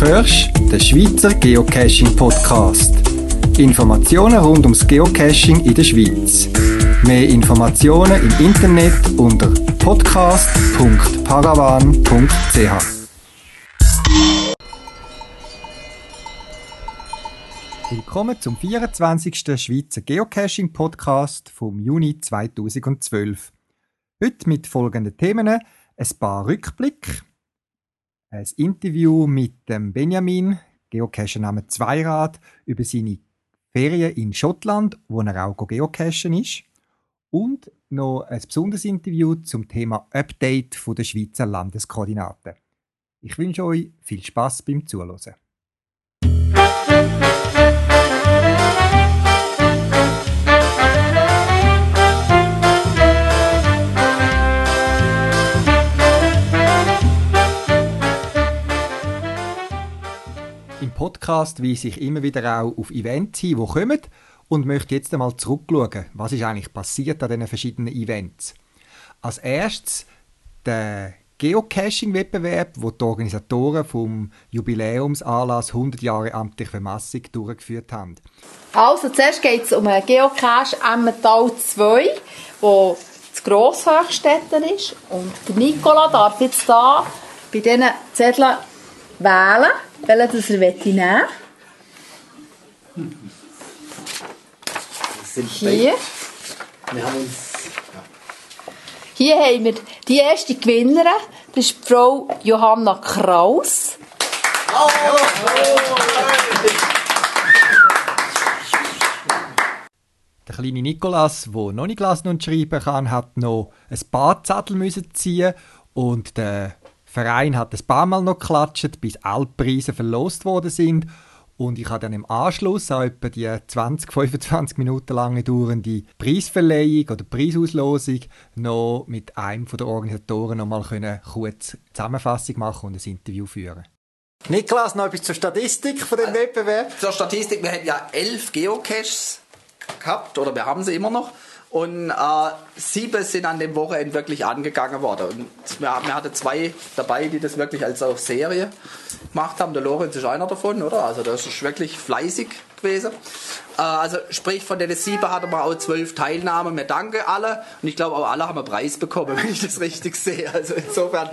hörst den Schweizer Geocaching Podcast. Informationen rund ums Geocaching in der Schweiz. Mehr Informationen im Internet unter podcast.paravan.ch. Willkommen zum 24. Schweizer Geocaching Podcast vom Juni 2012. Heute mit folgenden Themen: ein paar Rückblicke, ein Interview mit dem Benjamin, Geocacher Name Zweirad, über seine Ferien in Schottland, wo er auch geocachen ist. Und noch ein besonderes Interview zum Thema Update der Schweizer Landeskoordinaten. Ich wünsche euch viel Spaß beim Zuhören. Podcast weise ich immer wieder auch auf Events hin, die kommen und möchte jetzt einmal zurückschauen, was ist eigentlich passiert an diesen verschiedenen Events. Als erstes der Geocaching-Wettbewerb, wo die Organisatoren vom Jubiläumsanlass 100 Jahre amtliche Vermassung durchgeführt haben. Also, zuerst geht es um einen Geocache Emmental 2, wo das Grosshöchstätten ist. Und Nicola darf jetzt hier bei diesen Zetteln wählen, welchen das er nehmen Hier. Wir haben uns Hier haben wir die erste Gewinnerin, das ist die Frau Johanna Kraus. Der kleine Nikolas, der noch nicht lesen und schreiben kann, hat noch ein paar Zettel müssen ziehen und der Verein hat ein paar Mal noch geklatscht, bis alle Preise verlost worden sind. Und ich habe dann im Anschluss an etwa die 20, 25 Minuten lange dauernde Preisverleihung oder Preisauslosung noch mit einem der Organisatoren noch mal können kurz Zusammenfassung machen und ein Interview führen. Niklas, noch etwas zur Statistik von dem Wettbewerb. Zur Statistik, wir haben ja elf Geocaches gehabt, oder wir haben sie immer noch. Und äh, sieben sind an dem Wochenende wirklich angegangen worden. Und wir, wir hatten zwei dabei, die das wirklich als auch Serie gemacht haben. Der Lorenz ist einer davon, oder? Also das ist wirklich fleißig gewesen. Äh, also sprich, von den sieben hatten wir auch zwölf Teilnahmen. Wir danken alle. Und ich glaube, auch alle haben einen Preis bekommen, wenn ich das richtig sehe. Also insofern,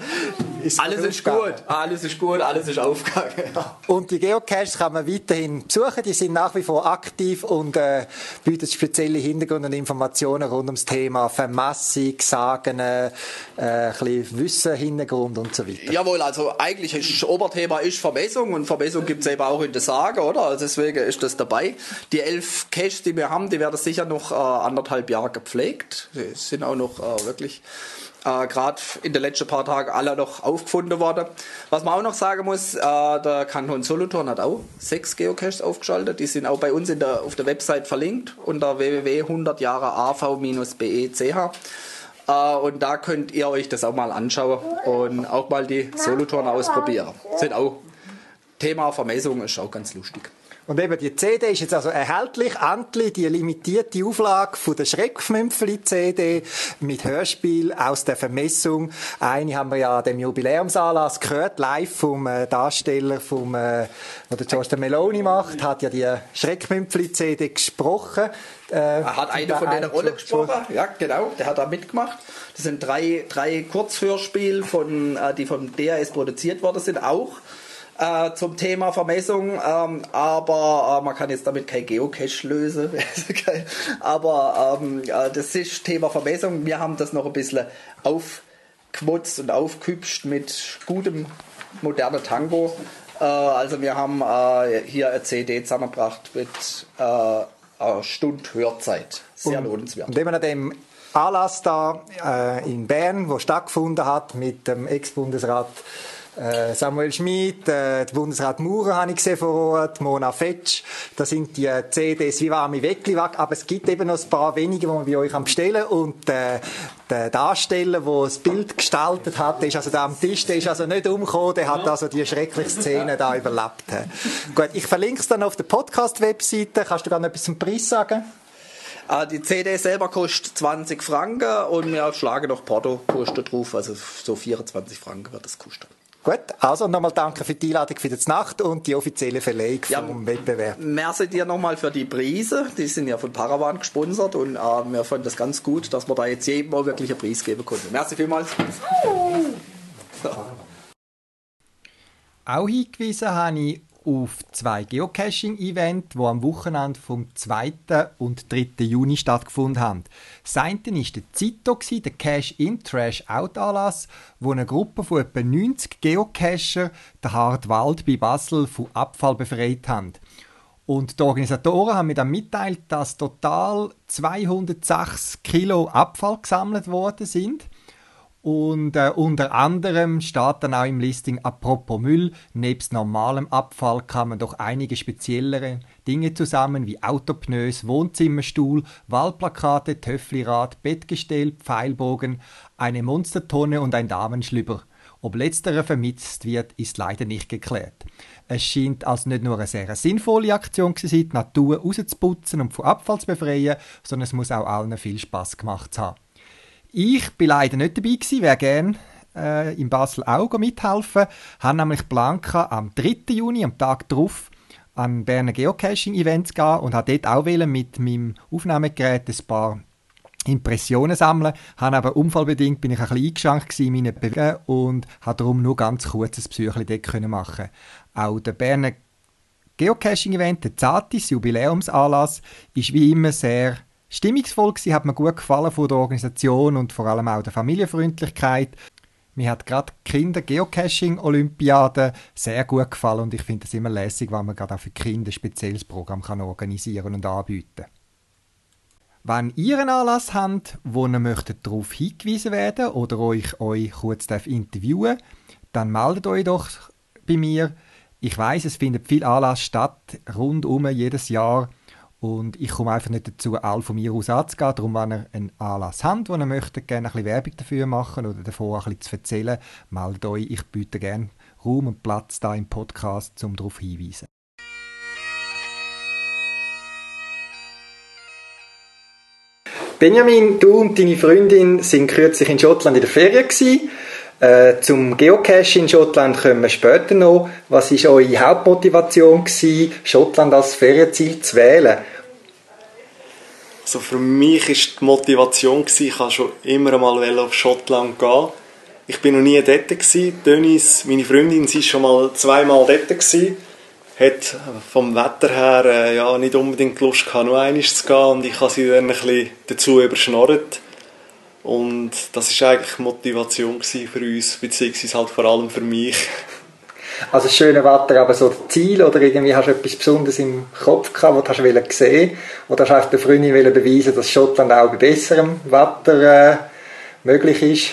Ist alles ist gut. Alles ist gut, alles ist aufgegangen. Ja. Und die Geocaches kann man weiterhin besuchen. Die sind nach wie vor aktiv und äh, bieten spezielle Hintergründe und Informationen rund ums Thema Vermassung, Sagen, äh, ein bisschen Wissen, Hintergrund und so weiter. Jawohl, also eigentlich ist das Oberthema ist Vermessung und Vermessung gibt es eben auch in der Sage, oder? Also deswegen ist das dabei. Die elf Caches, die wir haben, die werden sicher noch äh, anderthalb Jahre gepflegt. Die sind auch noch äh, wirklich äh, gerade in den letzten paar Tagen alle noch aufgefunden worden. Was man auch noch sagen muss, äh, der Kanton Solothurn hat auch sechs Geocaches aufgeschaltet. Die sind auch bei uns der, auf der Website verlinkt unter www.100jahreav-be.ch. Äh, und da könnt ihr euch das auch mal anschauen und auch mal die Solothurn ausprobieren. Sind auch Thema Vermessung ist auch ganz lustig. Und eben die CD ist jetzt also erhältlich, endlich die limitierte Auflage von der Schreckmümpfeli-CD mit Hörspiel aus der Vermessung. Eine haben wir ja an dem Jubiläumsanlass gehört, live vom äh, Darsteller, vom, äh, der George Meloni macht, hat ja die Schreckmümpfeli-CD gesprochen. Äh, Er hat eine von denen Rolle gesprochen, ja genau, der hat da mitgemacht. Das sind drei, drei Kurzhörspiele, von, äh, die vom DRS produziert worden sind, auch äh, zum Thema Vermessung. Ähm, aber äh, man kann jetzt damit kein Geocache lösen. aber ähm, äh, das ist Thema Vermessung. Wir haben das noch ein bisschen aufgewutzt und aufgehübscht mit gutem modernen Tango. Äh, also wir haben äh, hier eine CD zusammengebracht mit äh, Stunde Hörzeit. Sehr lohnenswert. Und eben an dem Anlass da äh, in Bern, wo stattgefunden hat mit dem Ex-Bundesrat Samuel Schmid, äh, der Bundesrat Maurer habe ich gesehen vor Ort, Mona Fetsch, da sind die äh, CDs wie warme Weckliwack, aber es gibt eben noch ein paar wenige, die man bei euch bestellen und äh, der Darsteller, der das Bild gestaltet hat, der ist also da am Tisch, der ist also nicht umgekommen, der hat also die schreckliche Szene da überlebt. Gut, ich verlinke es dann auf der Podcast-Webseite. Kannst du gerne etwas zum Preis sagen? Äh, die CD selber kostet 20 Franken und wir schlagen noch Porto kostet drauf, also so 24 Franken wird das kosten. Gut, also nochmal danke für die Einladung für die Nacht und die offizielle Verlegung ja, vom Wettbewerb. Merci dir nochmal für die Preise. Die sind ja von Paravan gesponsert und äh, wir fanden das ganz gut, dass wir da jetzt jedem mal wirklich einen Preis geben konnten. Merci vielmals. Auch hingewiesen habe ich auf zwei Geocaching-Events, die am Wochenende vom 2. und 3. Juni stattgefunden haben. Das eine war der Zito, der Cache-In Trash Out Anlass, wo eine Gruppe von etwa 90 Geocacher den Hartwald bei Basel von Abfall befreit haben. Und die Organisatoren haben mir dann mitteilt, dass total 206 Kilo Abfall gesammelt worden sind. Und äh, unter anderem steht dann auch im Listing apropos Müll, nebst normalem Abfall kamen doch einige speziellere Dinge zusammen wie Autopneus, Wohnzimmerstuhl, Wahlplakate, Töfflirad, Bettgestell, Pfeilbogen, eine Monstertonne und ein Damenschlüpper. Ob letzterer vermisst wird, ist leider nicht geklärt. Es scheint als nicht nur eine sehr sinnvolle Aktion zu sein, die Natur rauszuputzen und von Abfall zu befreien, sondern es muss auch allen viel Spaß gemacht haben. Ich bin leider nicht dabei gewesen, wäre gerne äh, in Basel auch mithelfen. Habe nämlich Blanca am 3. Juni, am Tag darauf, an Berner Geocaching-Events gehen und habe dort auch mit meinem Aufnahmegerät ein paar Impressionen sammeln. Habe aber unfallbedingt bin ich ein bisschen eingeschränkt in meinen Bewegungen und habe darum nur ganz kurz ein Besuchchen dort machen Auch der Berner Geocaching-Event, der Zatis Jubiläumsanlass, ist wie immer sehr stimmungsvoll gewesen, hat mir gut gefallen von der Organisation und vor allem auch der Familienfreundlichkeit. Mir hat gerade Kinder Geocaching Olympiade sehr gut gefallen und ich finde es immer lässig, wenn man gerade auch für Kinder ein spezielles Programm kann organisieren und anbieten. Wenn ihr einen Anlass habt, wo ihr möchtet darauf hingewiesen werden oder euch euch kurz interviewen dann meldet euch doch bei mir. Ich weiß, es findet viel Anlass statt, rundum jedes Jahr. Und ich komme einfach nicht dazu, all von mir aus anzugehen. Darum, wenn ihr einen Anlass habt, wo ihr möchtet, gerne ein bisschen Werbung dafür machen oder davon ein bisschen zu erzählen, meldet euch. Ich biete gerne Raum und Platz da im Podcast, um darauf hinzuweisen. Benjamin, du und deine Freundin sind kürzlich in Schottland in der Ferien gewesen. Äh, zum Geocache in Schottland kommen wir später noch. Was war eure Hauptmotivation, gewesen, Schottland als Ferienziel zu wählen? Also für mich war die Motivation, gewesen, ich wollte schon immer einmal auf Schottland gehen. Ich war noch nie dort. Gewesen. Dennis, meine Freundin, sie war schon mal zweimal dort. Gewesen. Hat vom Wetter her äh, ja, nicht unbedingt Lust gehabt, noch einmal zu gehen. Und ich habe sie dann ein bisschen dazu überschnorrt und das war eigentlich Motivation für uns, beziehungsweise halt vor allem für mich. Also schöne Wetter, aber so Ziel oder irgendwie hast du etwas Besonderes im Kopf gehabt, was du hast gesehen oder hast du der Freundin beweisen dass Schottland auch bei besserem Wetter äh, möglich ist?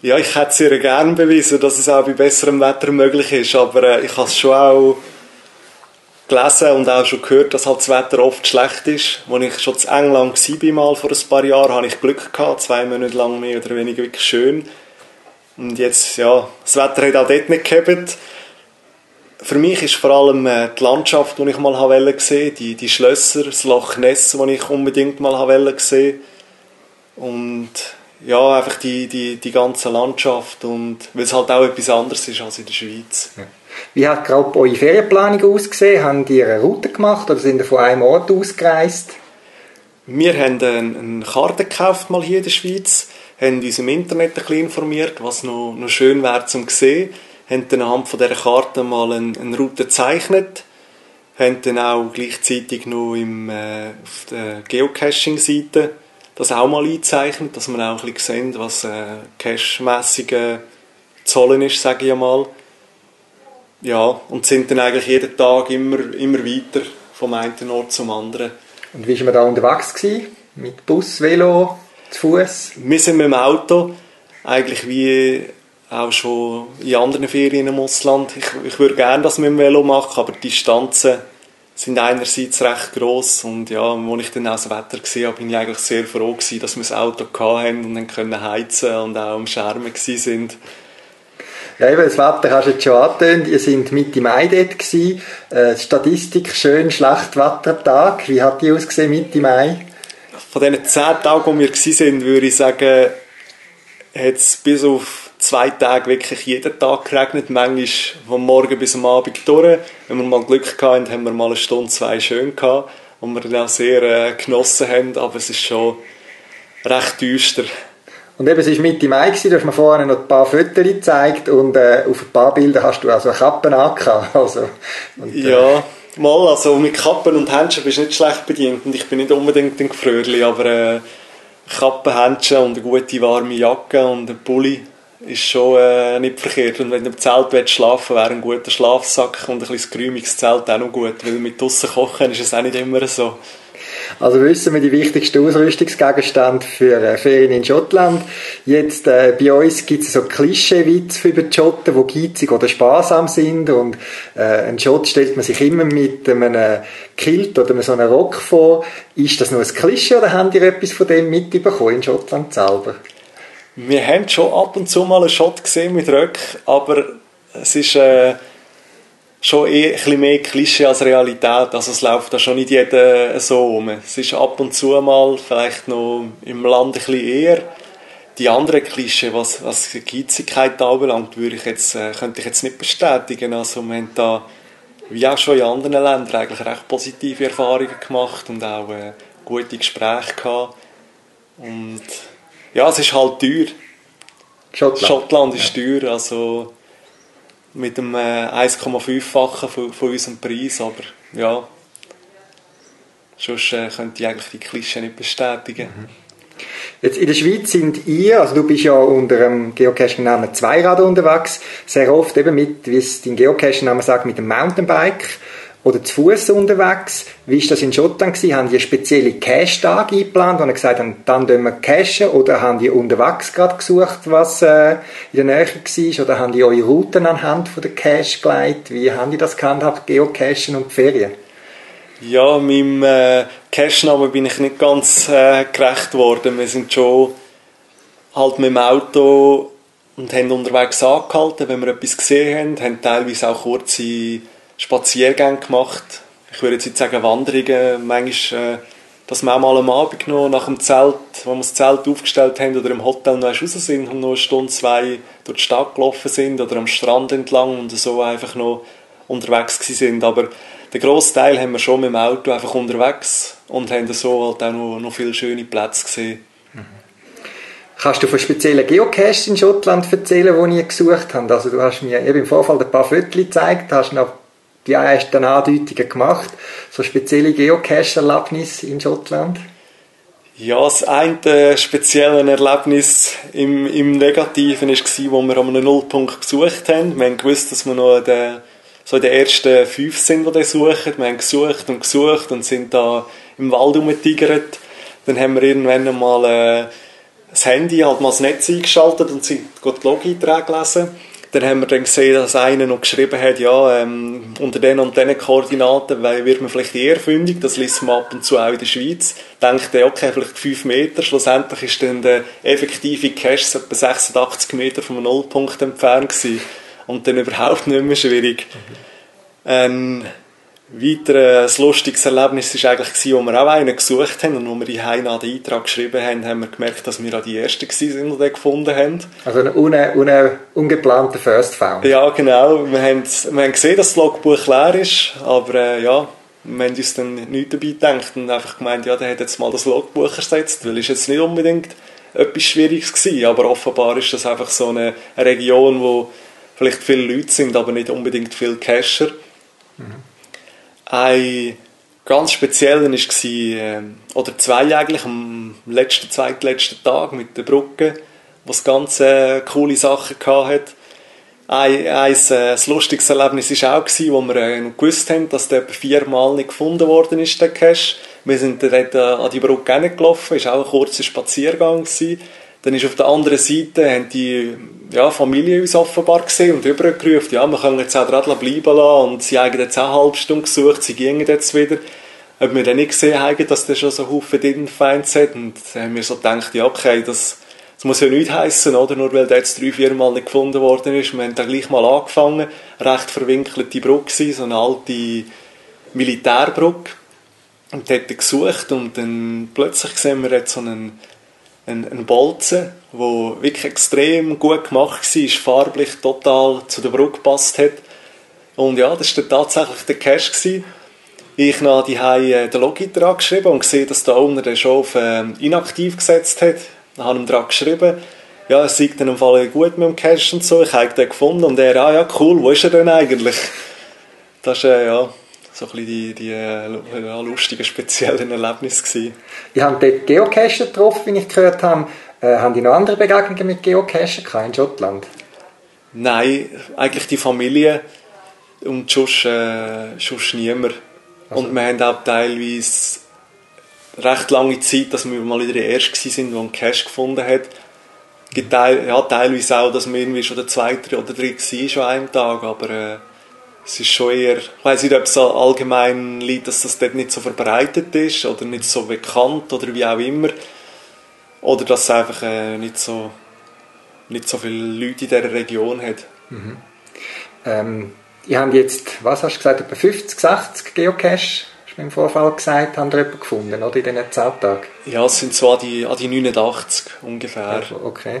Ja, ich hätte sehr gerne bewiesen, dass es auch bei besserem Wetter möglich ist, aber äh, ich habe es schon auch gelesen und auch schon gehört, dass halt das Wetter oft schlecht ist. Als ich schon zu England war, mal vor ein paar Jahren, hatte ich Glück gehabt, zwei Monate lang mehr oder weniger wirklich schön. Und jetzt, ja, das Wetter hat auch dort nicht gehabt. Für mich ist vor allem äh, die Landschaft, die ich mal wollte sehen, die, die Schlösser, das Loch Ness, das ich unbedingt mal wollte sehen. Und ja, einfach die, die, die ganze Landschaft und weil es halt auch etwas anderes ist als in der Schweiz. Ja. Wie hat gerade eure Ferienplanung ausgesehen? Haben ihr eine Route gemacht oder sind ihr von einem Ort ausgereist? Wir haben eine Karte gekauft mal hier in der Schweiz, haben uns im Internet ein bisschen informiert, was noch, noch schön wäre zum sehen, haben dann anhand von dieser Karte mal eine, eine Route gezeichnet, haben dann auch gleichzeitig noch im, äh, auf der Geocaching-Seite das auch mal eingezeichnet, dass wir auch ein bisschen sehen, was äh, cache-mässig äh, Zollen ist, sage ich einmal ja, und sind dann eigentlich jeden Tag immer, immer weiter vom einen Ort zum anderen. Und wie war man da unterwegs? Gewesen? Mit Bus, Velo, zu Fuß? Wir sind mit dem Auto, eigentlich wie auch schon in anderen Ferien im Ausland. Ich, ich würde gerne das mit dem Velo machen, aber die Distanzen sind einerseits recht gross und ja, als ich dann auch das Wetter gesehen habe, bin ich eigentlich sehr froh gewesen, dass wir das Auto hatten und dann können heizen und auch am Schermen sind. Ja, eben, das Wetter hast du jetzt schon angetönt. Ihr seid Mitte Mai dort gewesen. Äh, Statistik, schön, schlecht Wettertag. Wie hat die ausgesehen Mitte Mai? Von diesen zehn Tagen, wo wir waren, würde ich sagen, hat es bis auf zwei Tage wirklich jeden Tag geregnet, manchmal vom Morgen bis am Abend durch. Wenn wir mal Glück hatten, haben wir mal eine Stunde, zwei schön gehabt, und wir dann auch sehr äh, genossen haben, aber es ist schon recht düster. Und eben, es war Mitte Mai, du hast mir vorhin noch ein paar Fotos gezeigt und äh, auf ein paar Bildern hast du also eine Kappe angehabt. Also, äh, ja, mal, also mit Kappen und Händchen bist du nicht schlecht bedient und ich bin nicht unbedingt ein Gefröhrli, aber äh, Kappen, Händchen und eine gute warme Jacke und ein Pulli ist schon äh, nicht verkehrt. Und wenn du im Zelt willst, schlafen wäre ein guter Schlafsack und ein bisschen geräumiges Zelt auch noch gut, weil mit draussen kochen ist es auch nicht immer so. Also wissen wir die wichtigsten Ausrüstungsgegenstände für äh, Ferien in Schottland. Jetzt äh, bei uns gibt es so Klischeewitze über die Schotten, die geizig oder sparsam sind und äh, ein Schott stellt man sich immer mit einem Kilt oder so einem Rock vor. Ist das nur ein Klischee oder haben ihr etwas von dem mitbekommen in Schottland selber? Wir haben schon ab und zu mal einen Shot gesehen mit Röck, aber es ist äh, schon eh ein mehr Klischee als Realität. Also es läuft da schon nicht jeder so um. Es ist ab und zu mal vielleicht noch im Land ein bisschen eher. Die anderen Klischee, was, was die Geizigkeit anbelangt, würde ich jetzt, äh, könnte ich jetzt nicht bestätigen. Also wir haben da, wie auch schon in anderen Ländern, eigentlich recht positive Erfahrungen gemacht und auch äh, gute Gespräche gehabt. Und ja, es ist halt teuer. Schottland, Schottland ist ja. teuer, also mit dem äh, 1,5-fachen von, von unserem Preis, aber ja, sonst äh, könnte ich eigentlich die Klischee nicht bestätigen. Mhm. Jetzt in der Schweiz sind ihr, also du bist ja unter dem Geocaching-Namen Zweirad unterwegs, sehr oft eben mit, wie es dein Geocaching-Name sagt, mit dem Mountainbike oder zu Fuß unterwegs. Wie war das in Schottland? Gewesen? Haben die spezielle Cache-Tage eingeplant, sie gesagt haben, dann gehen wir cachen? Oder haben die unterwegs gerade gesucht, was äh, in der Nähe war? Oder haben die eure Routen anhand von der Cache geleitet? Wie haben die das gehandhabt, Geocachen und die Ferien? Ja, meinem äh, Cache-Namen bin ich nicht ganz äh, gerecht worden. Wir sind schon halt mit dem Auto und haben unterwegs angehalten, wenn wir etwas gesehen haben, haben teilweise auch kurze Spaziergänge gemacht. Ich würde jetzt nicht sagen Wanderungen. Manchmal, äh, dass wir auch mal am Abend noch nach dem Zelt, wo wir das Zelt aufgestellt haben oder im Hotel noch raus sind und noch eine Stunde, zwei durch die Stadt gelaufen sind oder am Strand entlang und so einfach noch unterwegs sind. Aber den grossen Teil haben wir schon mit dem Auto einfach unterwegs und haben so halt auch noch, noch viele schöne Plätze gesehen. Mhm. Kannst du von speziellen Geocaches in Schottland erzählen, die ihr gesucht habt? Also du hast mir eben im Vorfall ein paar Fotos gezeigt, hast noch die ersten Andeutungen gemacht, so spezielle Geocache-Erlebnisse in Schottland? Ja, das eine spezielle Erlebnis im, im Negativen war, wo wir an einem Nullpunkt gesucht haben. Wir haben gewusst, dass wir noch in den, so den ersten fünf sind, die das suchen. Wir haben gesucht und gesucht und sind da im Wald rumgetigert. Dann haben wir irgendwann mal äh, das Handy, halt mal das Netz eingeschaltet und sind die Log-Einträge gelesen dann haben wir dann gesehen, dass einer noch geschrieben hat, ja, ähm, unter den und diesen Koordinaten wird man vielleicht eher fündig, das liest man ab und zu auch in der Schweiz. Denkt er, okay, vielleicht 5 Meter, schlussendlich ist dann der effektive Cache etwa 86 Meter vom Nullpunkt entfernt gewesen. Und dann überhaupt nicht mehr schwierig. Mhm. Ähm, weiter ein lustiges Erlebnis war eigentlich, als wir auch einen gesucht haben und wo wir die Heine den Eintrag geschrieben haben, haben wir gemerkt, dass wir auch die Ersten waren, die den gefunden haben. Also ein une, une, ungeplanter First Found. Ja, genau. Wir haben, wir haben gesehen, dass das Logbuch leer ist, aber äh, ja, wir haben uns dann nichts dabei gedacht und einfach gemeint, ja, der hat jetzt mal das Logbuch ersetzt, weil es jetzt nicht unbedingt etwas Schwieriges gewesen, aber offenbar ist das einfach so eine Region, wo vielleicht viele Leute sind, aber nicht unbedingt viele Cacher. Mhm. Ein ganz spezieller war, äh, oder zwei eigentlich, am letzten, zweitletzten Tag mit der Brücke, wo es ganz äh, coole Sachen hatte. Ein, ein, äh, ein lustiges Erlebnis war auch, wo wir äh, gewusst haben, dass der viermal nicht gefunden worden ist, der Cache. Wir sind dort äh, an die Brücke gelaufen, es war auch ein kurzer Spaziergang. Gewesen. Dann ist auf der anderen Seite, haben die ja, Familie uns offenbar gesehen und übergerufen, ja, wir können jetzt auch dran bleiben lassen und sie haben jetzt auch eine halbe Stunde gesucht, sie gingen jetzt wieder. Ob wir dann nicht gesehen haben, dass der schon so Haufen Innenfeinds hat und dann haben wir so gedacht, ja, okay, das, das muss ja nichts heißen, oder? Nur weil der jetzt drei, vier Mal nicht gefunden worden ist. Wir haben dann gleich mal angefangen, recht verwinkelte Brücke so eine alte Militärbrücke und dort gesucht und dann plötzlich sehen wir jetzt so einen, einen, einen Bolzen wo wirklich extrem gut gemacht war, farblich total zu der Brücke gepasst hat. Und ja, das war tatsächlich der. Gewesen. Ich habe die äh, den Login dran geschrieben und gesehen, dass der Owner den schon auf äh, inaktiv gesetzt hat. Dann habe ich ihm dran geschrieben, ja, es sieht dann im Fall gut mit dem Cache und so. Ich habe den gefunden und er, ah ja, cool, wo ist er denn eigentlich? Das ist, äh, ja, so ein bisschen die, die äh, lustigen, speziellen Erlebnisse gewesen. Ihr habt dort Geocacher getroffen, wie ich gehört habe. Äh, haben die noch andere Begegnungen mit Geocacher in Schottland? Nein, eigentlich die Familie und sonst, äh, sonst niemand. Also. Und wir haben auch teilweise recht lange Zeit, dass wir mal wieder die Erste waren, die einen Cache gefunden hat. Gibt teil, ja, teilweise auch, dass wir irgendwie schon der zweite oder dritte waren schon einem Tag, aber äh, es ist schon eher, ich weiß nicht, ob es allgemein liegt, dass das dort nicht so verbreitet ist oder nicht so bekannt oder wie auch immer. Oder dass es einfach äh, nicht, so, nicht so viele Leute in dieser Region hat. Mhm. Ähm, ihr habt jetzt, was hast du gesagt, etwa 50, 60 Geocache, hast du im Vorfall gesagt, haben ihr jemanden gefunden, oder, in diesen 10 Tagen? Ja, es sind so an die, an die 89 ungefähr. Okay.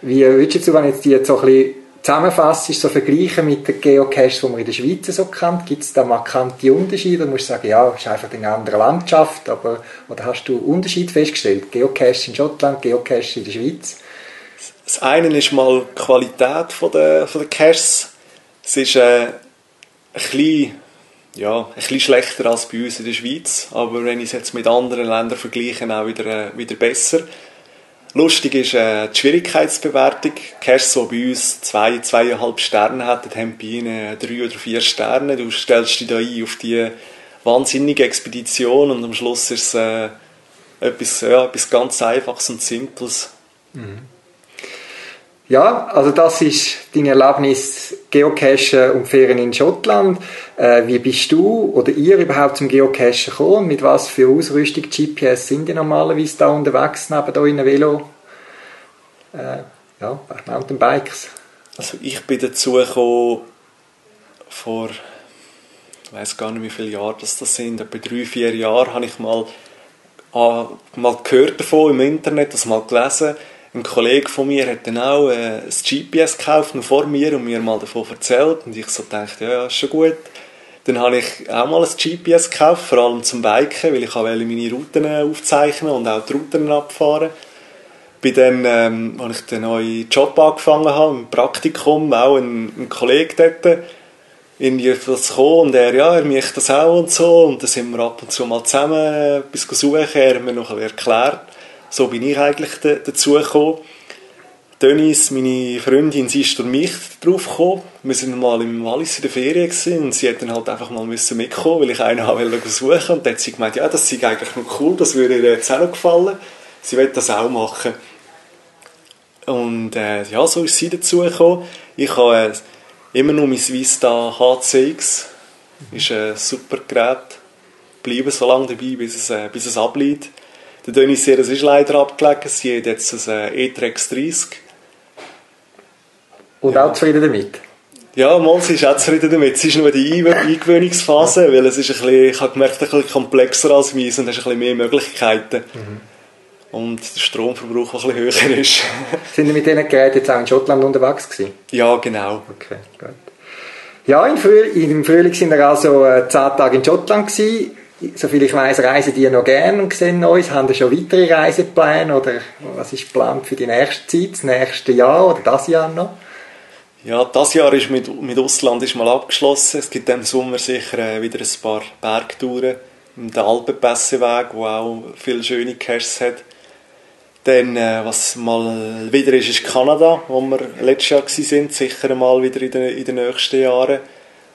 Wie würdest du, wenn jetzt die jetzt so ein bisschen zusammenfassst, so vergleichen mit den Geocaches, die man in der Schweiz so kennt, gibt es da markante Unterschiede? Du musst sagen, ja, es ist einfach eine andere Landschaft, aber oder hast du Unterschied festgestellt? Geocaches in Schottland, Geocaches in der Schweiz? Das eine ist mal die Qualität der, der Caches. Es ist äh, ein, bisschen, ja, ein bisschen schlechter als bei uns in der Schweiz, aber wenn ich es jetzt mit anderen Ländern vergleiche, auch wieder, äh, wieder besser. Lustig ist äh, die Schwierigkeitsbewertung. Die bei uns zwei, zweieinhalb Sterne hätten, haben bei ihnen drei oder vier Sterne. Du stellst dich da ein auf die wahnsinnige Expedition und am Schluss ist es äh, etwas, ja, etwas ganz Einfaches und Simples. Mhm. Ja, also das ist dein Erlebnis Geocachen und Ferien in Schottland. Äh, wie bist du oder ihr überhaupt zum Geocachen gekommen? Mit was für Ausrüstung GPS sind die normalerweise da unterwegs, neben da in Velo? Äh, ja, Mountainbikes. Also ich bin dazu gekommen vor, ich weiß gar nicht wie viele Jahre das, sind, etwa drei, vier Jahre habe ich mal, äh, mal gehört davon im Internet, das mal gelesen ein Kollege von mir hat dann auch äh, GPS gekauft, vor mir, und mir mal davon erzählt. Und ich so dachte, ja, ist schon gut. Dann habe ich auch mal ein GPS gekauft, vor allem zum Biken, weil ich meine Routen aufzeichnen und auch die Routen abfahren. Bei dann, ähm, als ich den neuen Job angefangen habe, im Praktikum, auch ein, ein Kollege dort, irgendwie das gekommen und er, ja, er möchte das auch und so. Und dann sind wir ab und zu mal zusammen etwas suchen, er hat mir noch erklärt. So bin ich eigentlich dazu gekommen. Dennis, meine Freundin, sie ist durch mich drauf gekommen. Wir sind mal im Wallis in der Ferien gewesen, und sie hat dann halt einfach mal mitkommen, weil ich einen wollte suchen. Und dann hat sie gemeint, ja, das ist eigentlich noch cool, das würde ihr jetzt auch noch gefallen. Sie will das auch machen. Und äh, ja, so ist sie dazu gekommen. Ich habe äh, immer noch mein Vista HCX. Ist ein super Gerät. Bleibe so lange dabei, bis es, äh, bis es ableitet. Der Denis Seres ist leider abgelegen. Sie hat jetzt ein äh, E-Trex 30. Und ja. auch zufrieden damit? Ja, mal, sie ist auch zufrieden damit. Es ist nur die Eingewöhnungsphase, weil es ist ein bisschen, ich habe gemerkt, ein bisschen komplexer als meins und hast ein bisschen mehr Möglichkeiten. Mhm. Und der Stromverbrauch auch ein bisschen höher ist. Sind Sie mit diesen Geräten jetzt auch in Schottland unterwegs gewesen? Ja, genau. Okay, gut. Ja, im Frühling, im Frühling sind wir also äh, zehn Tage in Schottland gewesen soviel ich weiß, reisen die noch gerne und sehen uns. Haben Sie schon weitere Reisepläne oder was ist geplant für die nächste Zeit, das nächste Jahr oder das Jahr noch? Ja, das Jahr ist mit, mit Ausland ist mal abgeschlossen. Es gibt im Sommer sicher äh, wieder ein paar Bergtouren. Der Alpenpässeweg, der auch viele schöne Caches hat. Dann, äh, was mal wieder ist, ist Kanada, wo wir letztes Jahr waren, sicher mal wieder in den, in den nächsten Jahren.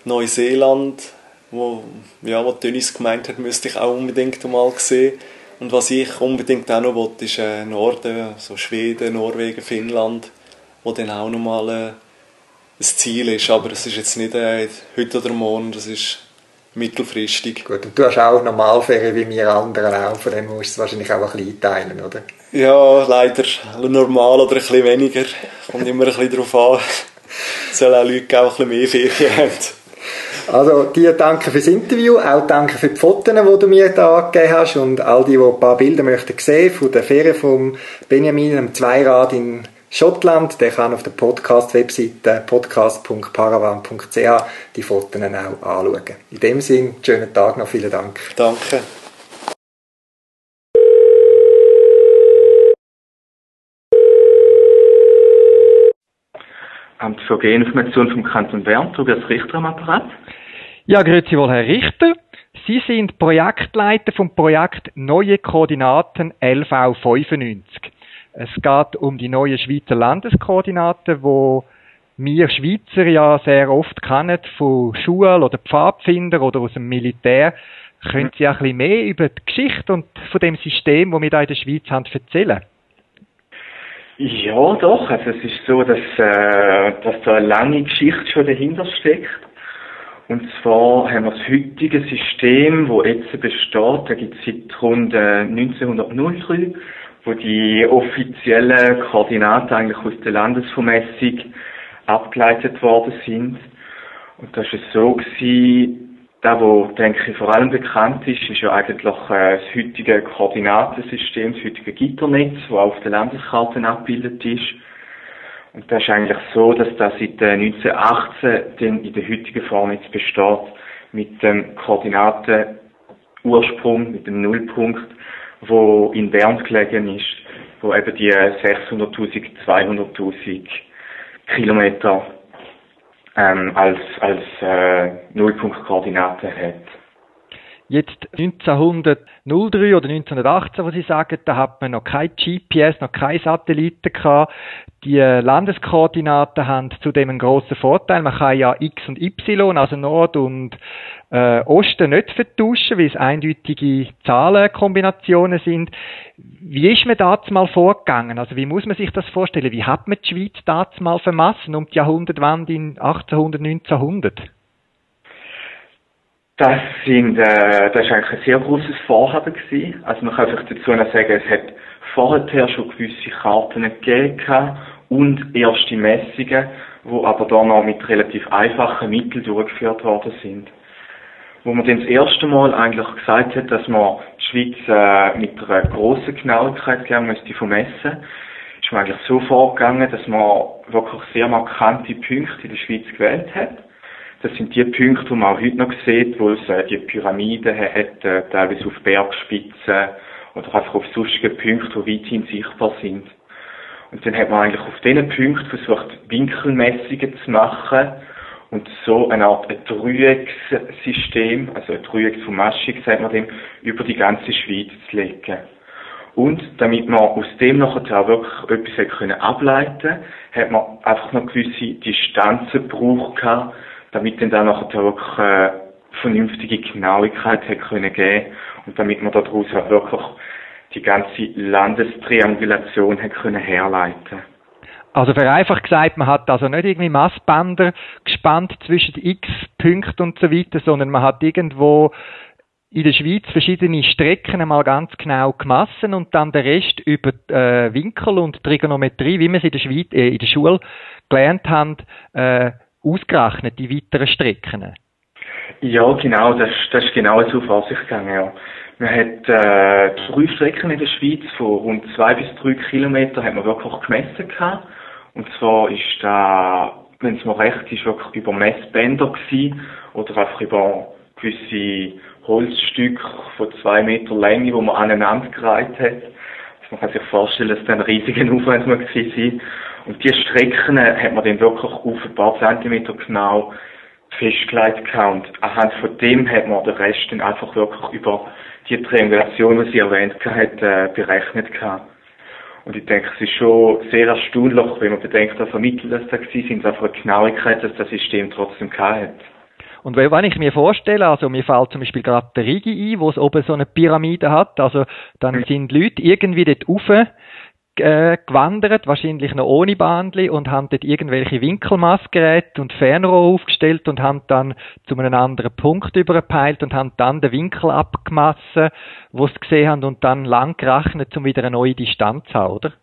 Neuseeland, wo, ja, wo Dennis gemeint hat, müsste ich auch unbedingt mal sehen. Und was ich unbedingt auch noch will, ist äh, Norden, so Schweden, Norwegen, Finnland, wo dann auch nochmal äh, ein Ziel ist. Aber es ist jetzt nicht äh, heute oder morgen, das ist mittelfristig. Gut, und du hast auch Normalferien wie wir anderen auch, von dem musst du es wahrscheinlich auch ein bisschen einteilen, oder? Ja, leider normal oder ein bisschen weniger. Kommt immer ein bisschen darauf an. Es sollen auch Leute auch ein bisschen mehr Ferien haben. Also dir danke fürs Interview, auch danke für die Fotos die du mir da gegeben hast und all die, die ein paar Bilder möchten sehen von der Ferien von Benjamin am Zweirad in Schottland, der kann auf der Podcast-Webseite podcast.paravan.ch die Fotos auch anschauen. In dem Sinne, schönen Tag noch, vielen Dank. Danke. Amt für Geninformation vom Kanton Bern, Tobias Richter am Apparat. Ja, grüezi wohl, Herr Richter. Sie sind Projektleiter vom Projekt Neue Koordinaten LV95. Es geht um die neuen Schweizer Landeskoordinaten, wo wir Schweizer ja sehr oft kennen, von Schul- oder Pfadfinder oder aus dem Militär. Können Sie ein bisschen mehr über die Geschichte und von dem System, das wir da in der Schweiz haben, erzählen? Ja, doch. Also es ist so, dass, äh, dass da eine lange Geschichte schon dahinter steckt. Und zwar haben wir das heutige System, wo jetzt besteht, da gibt es seit rund 1903, wo die offiziellen Koordinaten eigentlich aus der Landesvermessung abgeleitet worden sind. Und das war so gewesen, das, was, denke ich, vor allem bekannt ist, ist ja eigentlich äh, das heutige Koordinatensystem, das heutige Gitternetz, das auf den Landeskarten abgebildet ist. Und das ist eigentlich so, dass das seit 1918 äh, dann in der heutigen Form jetzt besteht, mit dem Koordinatenursprung, mit dem Nullpunkt, wo in Bern gelegen ist, wo eben die 600.000, 200.000 Kilometer ähm, als, als äh, Nullpunktkoordinate hat. Jetzt 1903 oder 1918, wo Sie sagen, da hat man noch kein GPS, noch keine Satelliten gehabt. Die Landeskoordinaten haben zudem einen grossen Vorteil. Man kann ja X und Y, also Nord und äh, Osten nicht vertauschen, weil es eindeutige Zahlenkombinationen sind. Wie ist man da mal vorgegangen? Also wie muss man sich das vorstellen? Wie hat man die Schweiz da mal vermassen um die Jahrhundertwende in 1800, 1900? Das, sind, äh, das ist eigentlich ein sehr großes Vorhaben gewesen. Also man kann einfach dazu noch sagen, es hat vorher schon gewisse Karten gegeben und erste Messungen, die aber dann noch mit relativ einfachen Mitteln durchgeführt worden sind wo man dann das erste Mal eigentlich gesagt hat, dass man die Schweiz äh, mit einer grossen Genauigkeit gerne müsste vermessen, ist man eigentlich so vorgegangen, dass man wirklich sehr markante Punkte in der Schweiz gewählt hat. Das sind die Punkte, die man auch heute noch sieht, wo es äh, die Pyramiden hat, äh, teilweise auf Bergspitzen oder einfach auf sonstige Punkte, die weithin sichtbar sind. Und dann hat man eigentlich auf diesen Punkten versucht, Winkelmessungen zu machen, und so eine Art Dreieckssystem, also ein Dreiecksvermaschung, sagt man dem, über die ganze Schweiz zu legen. Und damit man aus dem nachher wirklich etwas können ableiten hat man einfach noch gewisse Distanzen gebraucht damit dann da nachher wirklich eine vernünftige Genauigkeit hat können geben und damit man daraus auch wirklich die ganze Landestriangulation hat können herleiten. Also vereinfacht gesagt, man hat also nicht irgendwie Massbänder gespannt zwischen x Punkten und so weiter, sondern man hat irgendwo in der Schweiz verschiedene Strecken einmal ganz genau gemessen und dann der Rest über äh, Winkel und Trigonometrie, wie wir es in der Schweiz, äh, in der Schule gelernt haben, äh, ausgerechnet, die weiteren Strecken. Ja, genau, das, das ist genau so vor sich gegangen, ja. Man hat äh, drei Strecken in der Schweiz von rund zwei bis drei Kilometern hat man wirklich gemessen gehabt. Und zwar ist da, wenn es mir recht ist, wirklich über Messbänder gewesen, oder einfach über gewisse Holzstücke von zwei Meter Länge, wo man aneinander gereiht hat. Also man kann sich vorstellen, dass das ein riesiger Aufwand war. Und diese Strecken hat man dann wirklich auf ein paar Zentimeter genau festgelegt gehabt. Und anhand von dem hat man den Rest dann einfach wirklich über die Triangulation, die sie erwähnt hat, äh, berechnet gehabt. Und ich denke, es ist schon sehr erstaunlich, wenn man bedenkt, dass vermittelt das da sind, einfach eine Genauigkeit, dass das System trotzdem gehabt hat. Und wenn ich mir vorstelle, also mir fällt zum Beispiel gerade der Rigi ein, wo es oben so eine Pyramide hat, also dann mhm. sind Leute irgendwie dort rauf äh, gewandert, wahrscheinlich noch ohne Bandli und haben dort irgendwelche Winkelmaßgeräte und Fernrohr aufgestellt und haben dann zu einem anderen Punkt überpeilt und haben dann den Winkel abgemessen, wo sie gesehen haben und dann lang gerechnet, um wieder eine neue Distanz zu haben, oder?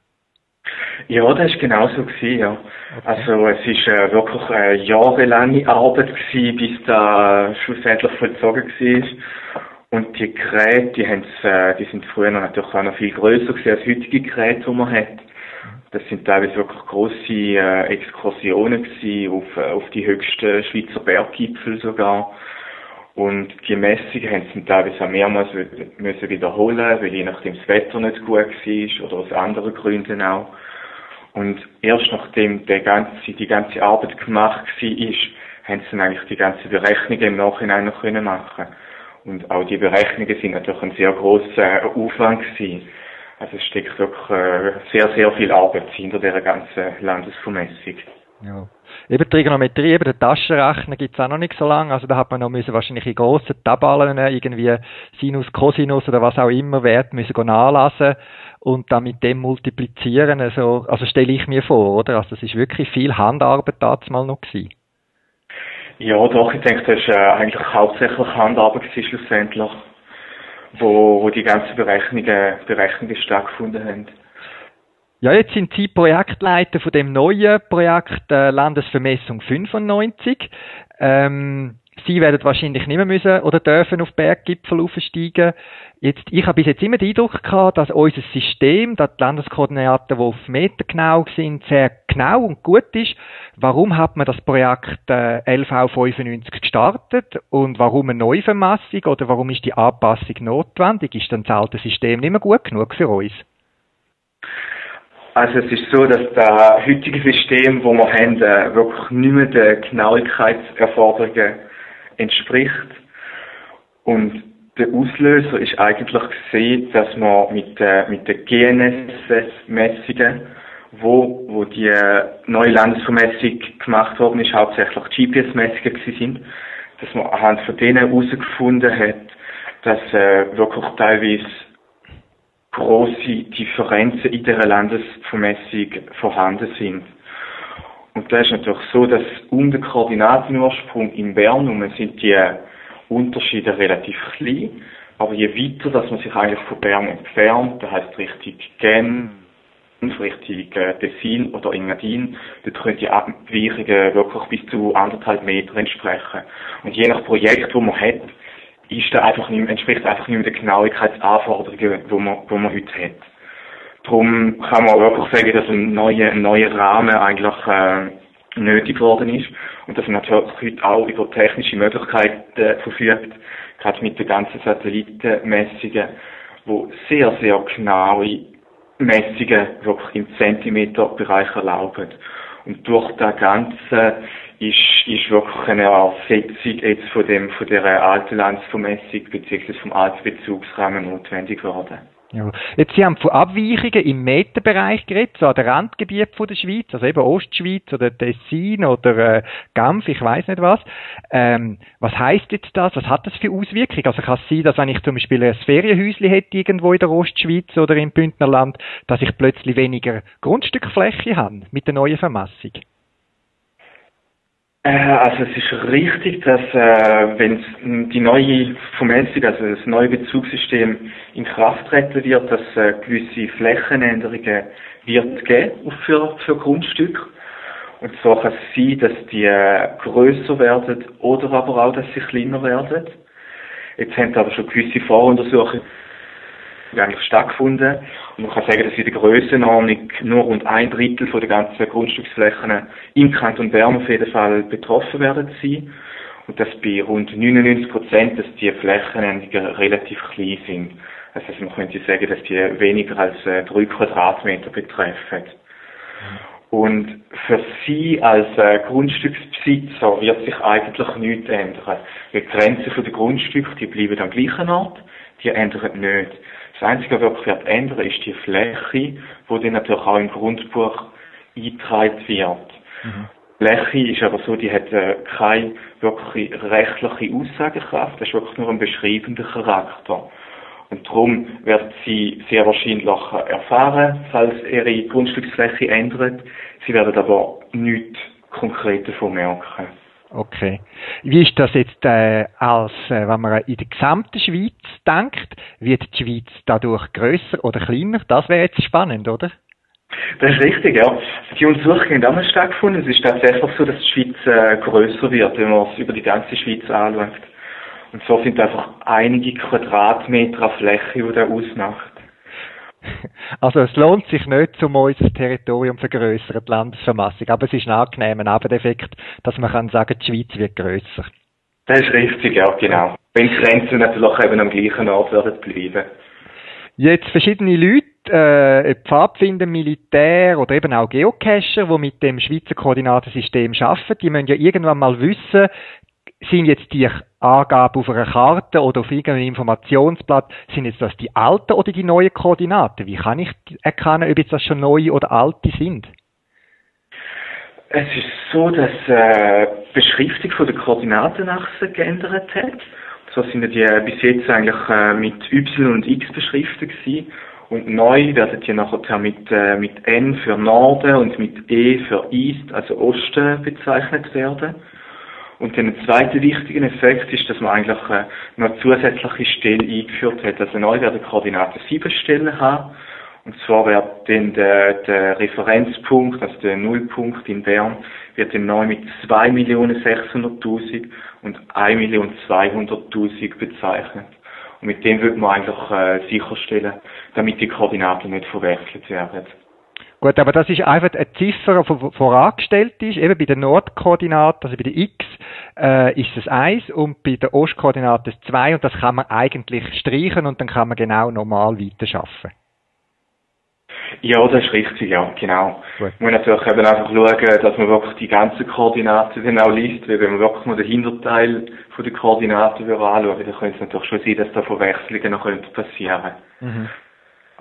Ja, das war genau so gewesen, ja. Okay. Also, es ist äh, wirklich eine jahrelange Arbeit gewesen, bis da schlussendlich vollzogen war. Und die Geräte, die, äh, die sind früher natürlich auch noch viel größer gewesen als heutige Geräte, die man hat. Das sind teilweise wirklich grosse äh, Exkursionen gewesen, auf, äh, auf die höchsten Schweizer Berggipfel sogar. Und die Messungen haben sie teilweise auch mehrmals müssen wiederholen, weil je nachdem das Wetter nicht gut war oder aus anderen Gründen auch. Und erst nachdem der ganze, die ganze Arbeit gemacht war, haben sie dann eigentlich die ganzen Berechnungen im Nachhinein noch können machen Und auch die Berechnungen sind natürlich ein sehr grosser Aufwand gewesen. Also es steckt wirklich äh, sehr, sehr viel Arbeit hinter dieser ganzen Landesvermessung. Ja. Eben Trigonometrie, eben den Taschenrechner gibt's auch noch nicht so lange. Also da hat man noch müssen wahrscheinlich in grossen Tabellen irgendwie Sinus, Cosinus oder was auch immer Wert müssen nachlesen und dann mit dem multiplizieren. Also, also stelle ich mir vor, oder? Also es ist wirklich viel Handarbeit damals mal noch gewesen. Ja, doch, ich denke, das ist äh, eigentlich hauptsächlich Handarbeit schlussendlich, wo, wo die ganzen Berechnungen, Berechnungen stattgefunden haben. Ja, jetzt sind Sie Projektleiter von dem neuen Projekt äh, Landesvermessung 95. Ähm, Sie werden wahrscheinlich nicht mehr müssen oder dürfen auf Berggipfel aufsteigen. Jetzt, ich habe bis jetzt immer den Eindruck gehabt, dass unser System, dass die Landeskoordinaten, die auf Meter genau sind, sehr genau und gut ist. Warum hat man das Projekt äh, LV95 gestartet und warum eine Neuvermassung oder warum ist die Anpassung notwendig? Ist dann das alte System nicht mehr gut genug für uns? Also es ist so, dass das heutige System, wo wir haben, äh, wirklich nicht mehr den Genauigkeitserforderungen entspricht. Und der Auslöser ist eigentlich gesehen, dass man mit, äh, mit den GNSS-Messungen, wo, wo die äh, neue Landesvermessung gemacht worden ist, hauptsächlich GPS-Messungen sind, dass man anhand von denen herausgefunden hat, dass äh, wirklich teilweise große Differenzen in der Landesvermessung vorhanden sind. Und da ist natürlich so, dass um den Koordinatenursprung in Bern sind die Unterschiede relativ klein. Aber je weiter, dass man sich eigentlich von Bern entfernt, das heißt Richtung Genf, Richtung äh, Tessin oder Engadin, dort können die Abweichungen wirklich bis zu anderthalb Meter entsprechen. Und je nach Projekt, wo man hat, ist da einfach nicht, entspricht einfach nicht mehr den Genauigkeitsanforderungen, die man, die man heute hat. Darum kann man wirklich sagen, dass ein neuer, ein neuer Rahmen eigentlich äh, nötig geworden ist und dass man natürlich heute auch über technische Möglichkeiten äh, verfügt, gerade mit den ganzen Satellitenmessungen, wo sehr, sehr genaue Messungen wirklich im Zentimeterbereich erlauben. Und durch das Ganze ist, ist wirklich eine Ersetzung jetzt von dem, von der alten Landsvermessung bzw. vom alten Bezugsrahmen notwendig geworden. Ja. Jetzt, Sie haben von Abweichungen im Meterbereich geredet, so an der Randgebiet von der Schweiz, also eben Ostschweiz oder Tessin oder äh, Genf, ich weiß nicht was. Ähm, was heißt jetzt das? Was hat das für Auswirkungen? Also kann es sein, dass wenn ich zum Beispiel ein Ferienhäuschen hätte irgendwo in der Ostschweiz oder im Bündnerland, dass ich plötzlich weniger Grundstückfläche habe mit der neuen Vermassung? Äh, also es ist richtig, dass äh, wenn die neue Vermessung, also das neue Bezugssystem in Kraft treten wird, dass äh, gewisse Flächenänderungen wird geben für, für Grundstücke. Und so kann es sein, dass die äh, größer werden oder aber auch, dass sie kleiner werden. Jetzt haben aber schon gewisse Voruntersuchungen eigentlich stattgefunden. Und man kann sagen, dass in der Grössenordnung nur rund ein Drittel von der ganzen Grundstücksflächen im Kanton Bern auf jeden Fall betroffen werden sein. Und dass bei rund 99 Prozent, dass die Flächenänderungen relativ klein sind. Also man könnte sagen, dass die weniger als äh, drei Quadratmeter betreffen. Und für Sie als äh, Grundstücksbesitzer wird sich eigentlich nichts ändern. Die Grenzen der Grundstücke, die bleiben am gleichen Ort, die ändern nicht. Das Einzige, was wirklich ändern ist die Fläche, die dann natürlich auch im Grundbuch eingetragen wird. Mhm. Fläche ist aber so, die hat äh, keine wirklich rechtliche Aussagekraft, das ist wirklich nur ein beschreibender Charakter. Und darum wird sie sehr wahrscheinlich erfahren, falls ihre Grundstücksfläche ändert. Sie werden aber nichts konkret davon merken. Okay. Wie ist das jetzt äh, als, äh, wenn man in der gesamten Schweiz denkt, wird die Schweiz dadurch größer oder kleiner? Das wäre jetzt spannend, oder? Das ist richtig, ja. Die Untersuchungen haben auch stattgefunden. Es ist tatsächlich so, dass die Schweiz äh, größer wird, wenn man es über die ganze Schweiz anschaut. Und so sind einfach einige Quadratmeter an Fläche, die das ausmacht. Also es lohnt sich nicht, um unser Territorium zu vergrößern, die Landesvermassung. Aber es ist ein angenehmer Nebeneffekt, dass man kann sagen, die Schweiz wird grösser. Das ist richtig, ja, genau. Wenn die Grenzen natürlich eben am gleichen Ort werden bleiben. Jetzt verschiedene Leute, äh, Pfadfinder, Militär oder eben auch Geocacher, die mit dem Schweizer Koordinatensystem arbeiten, die müssen ja irgendwann mal wissen, sind jetzt die Angaben auf einer Karte oder auf irgendeinem Informationsblatt, sind jetzt das die alten oder die neuen Koordinaten? Wie kann ich erkennen, ob jetzt das schon neue oder alte sind? Es ist so, dass äh, die Beschriftung von der Koordinatenachse geändert hat. So sind die bis jetzt eigentlich äh, mit Y und X beschriftet gewesen. Und neu werden die nachher mit, äh, mit N für Norden und mit E für East, also Osten, bezeichnet werden. Und dann ein zweiter wichtiger Effekt ist, dass man eigentlich äh, noch zusätzliche Stellen eingeführt hat. Also neu werden Koordinaten sieben Stellen haben. Und zwar wird dann der, der Referenzpunkt, also der Nullpunkt in Bern, wird dann neu mit 2.600.000 und 1.200.000 bezeichnet. Und mit dem wird man eigentlich äh, sicherstellen, damit die Koordinaten nicht verwechselt werden. Gut, aber das ist einfach eine Ziffer, die vorangestellt ist. Eben bei der Nordkoordinate, also bei der X, äh, ist es 1 und bei der Ostkoordinate 2 und das kann man eigentlich streichen und dann kann man genau normal weiterarbeiten. Ja, das ist richtig, ja, genau. Gut. Man muss natürlich eben einfach schauen, dass man wirklich die ganzen Koordinaten dann auch liest, weil wenn man wirklich nur den Hinterteil von den Koordinaten anschauen dann könnte es natürlich schon sein, dass da Verwechslungen noch passieren könnten. Mhm.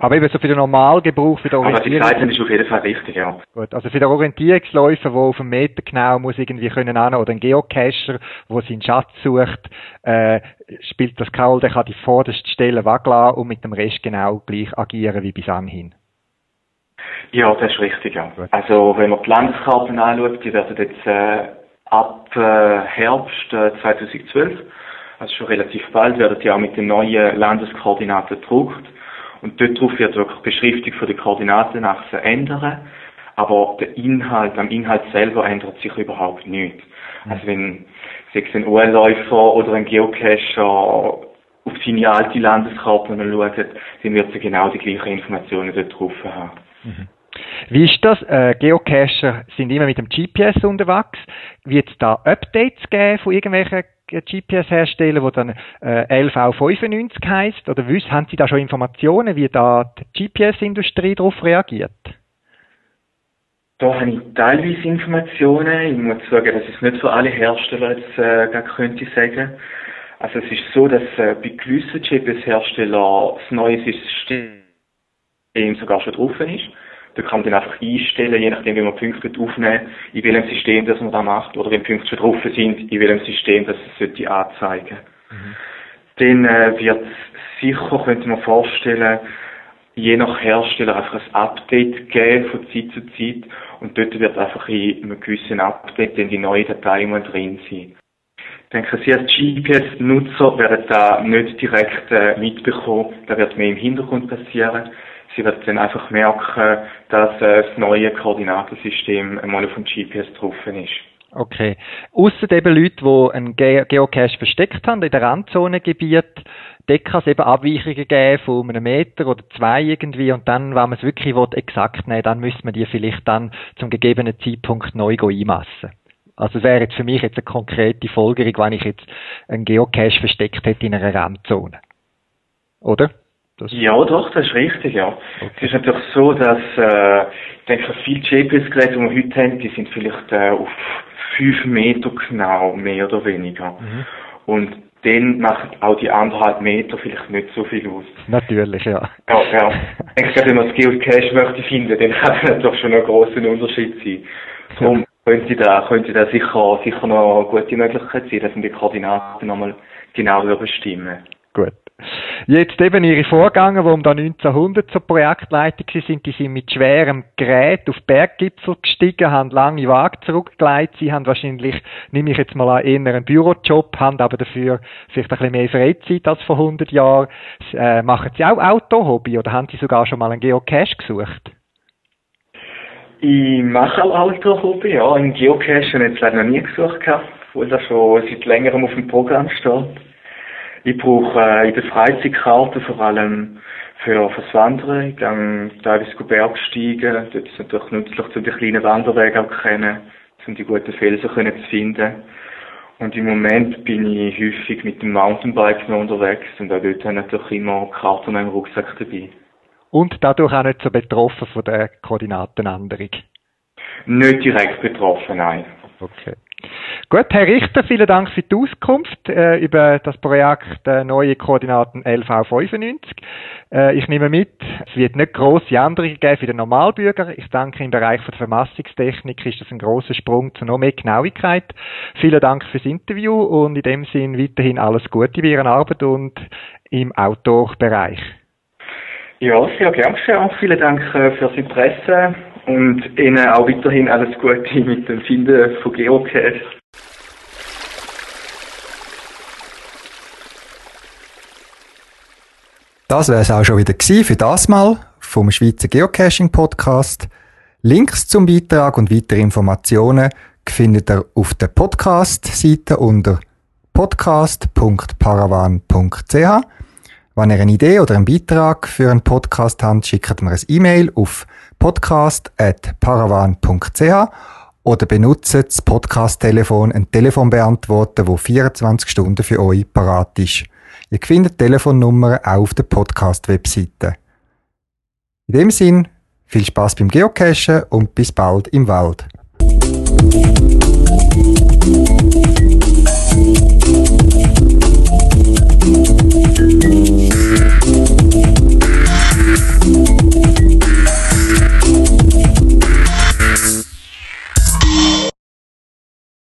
Aber eben so für den Normalgebrauch, für den Orientierungs... Aber die ist auf jeden Fall richtig, ja. Gut, also für den Orientierungsläufer, der auf einen Meter genau muss irgendwie können an, oder ein Geocacher, der seinen Schatz sucht, äh, spielt das Rolle, der kann die vorderste Stelle weglassen und mit dem Rest genau gleich agieren wie bis anhin. Ja, das ist richtig, ja. Gut. Also wenn man die Landeskarten anschaut, die werden jetzt äh, ab äh, Herbst äh, 2012, also schon relativ bald, werden die auch mit den neuen Landeskoordinaten gedruckt. Und dort drauf wird wirklich die Beschriftung von der Koordinatenachse ändern. Aber der Inhalt, am Inhalt selber ändert sich überhaupt nichts. Mhm. Also wenn sechs ein OL-Läufer oder ein Geocacher auf seine alte Landeskarte schaut, dann wird er genau die gleichen Informationen dort drauf haben. Mhm. Wie ist das? Äh, Geocacher sind immer mit dem GPS unterwegs. Wird es da Updates geben von irgendwelchen GPS-Hersteller, wo dann äh, LV95 heißt? Oder wissen, haben Sie da schon Informationen, wie da die GPS-Industrie darauf reagiert? Da habe ich teilweise Informationen. Ich muss sagen, dass ich nicht für alle Hersteller jetzt äh, könnte sagen. Also es ist so, dass äh, bei gewissen GPS-Herstellern das neue System sogar schon drauf ist. Da kann man dann einfach einstellen, je nachdem, wie man Punkte aufnehmen in welchem System das man da macht, oder wenn Punkte schon drauf sind, in welchem System das sollte anzeigen. Mhm. Dann äh, wird sicher, könnte man vorstellen, je nach Hersteller einfach ein Update geben von Zeit zu Zeit und dort wird einfach in einem gewissen Update dann die neue Datei mal drin sein. Ich denke, Sie als GPS-Nutzer werden da nicht direkt äh, mitbekommen, da wird mehr im Hintergrund passieren sie wird dann einfach merken, dass äh, das neue Koordinatensystem einmal auf dem GPS drauf ist. Okay. Ausser eben Leute, die einen Ge Geocache versteckt haben in der Randzonegebiet, dort kann es eben Abweichungen geben von einem Meter oder zwei irgendwie und dann, wenn man es wirklich will, exakt nehmen dann müsste man die vielleicht dann zum gegebenen Zeitpunkt neu einmassen. Also das wäre jetzt für mich jetzt eine konkrete Folgerung, wenn ich jetzt einen Geocache versteckt hätte in einer Randzone. Oder? Das ja, doch, das ist richtig, ja. Okay. Es ist natürlich so, dass, äh, ich denke, viele GPS-Geräte, die wir heute haben, die sind vielleicht äh, auf fünf Meter genau, mehr oder weniger. Mhm. Und dann machen auch die anderthalb Meter vielleicht nicht so viel aus. Natürlich, ja. Ja, ja. Ich denke, wenn man das Geocache möchte finden, dann kann das doch schon ein grosser Unterschied sein. Darum könnte da, könnte da sicher, sicher noch eine gute Möglichkeit sein, dass man die Koordinaten nochmal genau bestimmen. Gut. Jetzt eben Ihre Vorgänger, die um da 1900 zur Projektleitung sind, die sind mit schwerem Gerät auf Berggipfel gestiegen, haben lange Wege zurückgelegt. Sie haben wahrscheinlich, nehme ich jetzt mal an, eher einen Bürojob, haben aber dafür vielleicht ein bisschen mehr Freizeit als vor 100 Jahren. Äh, machen Sie auch Autohobby oder haben Sie sogar schon mal einen Geocache gesucht? Ich mache auch Autohobby, ja. Einen Geocache habe ich jetzt leider noch nie gesucht, obwohl das schon seit längerem auf dem Programm steht. Ich brauche äh, in der Freizeit Karten vor allem für fürs Wandern. Ich gehe teilweise Bergsteigen. Dort ist es natürlich nützlich, um die kleinen Wanderwege auch zu kennen, um die guten Felsen können zu finden. Und im Moment bin ich häufig mit dem Mountainbike noch unterwegs und auch dort habe ich natürlich immer Karten im Rucksack dabei. Und dadurch auch nicht so betroffen von der Koordinatenänderung? Nicht direkt betroffen, nein. Okay. Gut, Herr Richter, vielen Dank für die Auskunft äh, über das Projekt äh, Neue Koordinaten LV95. Äh, ich nehme mit, es wird nicht grosse Änderungen geben für den Normalbürger. Ich denke, im Bereich der Vermassungstechnik ist das ein großer Sprung zu noch mehr Genauigkeit. Vielen Dank fürs Interview und in dem Sinn weiterhin alles Gute bei Ihrer Arbeit und im Outdoor-Bereich. Ja, sehr gerne geschehen. Vielen Dank äh, fürs Interesse und Ihnen auch weiterhin alles Gute mit dem Finden von Geocache. Das wäre es auch schon wieder für das Mal vom Schweizer Geocaching Podcast. Links zum Beitrag und weitere Informationen findet ihr auf der Podcast-Seite unter podcast.paravan.ch. Wenn ihr eine Idee oder einen Beitrag für einen Podcast habt, schickt mir ein E-Mail auf podcast.paravan.ch oder benutzt das Podcast-Telefon, ein Telefonbeantworter, wo 24 Stunden für euch parat ist. Ihr findet Telefonnummern auch auf der Podcast-Webseite. In dem Sinn, viel Spaß beim Geocachen und bis bald im Wald.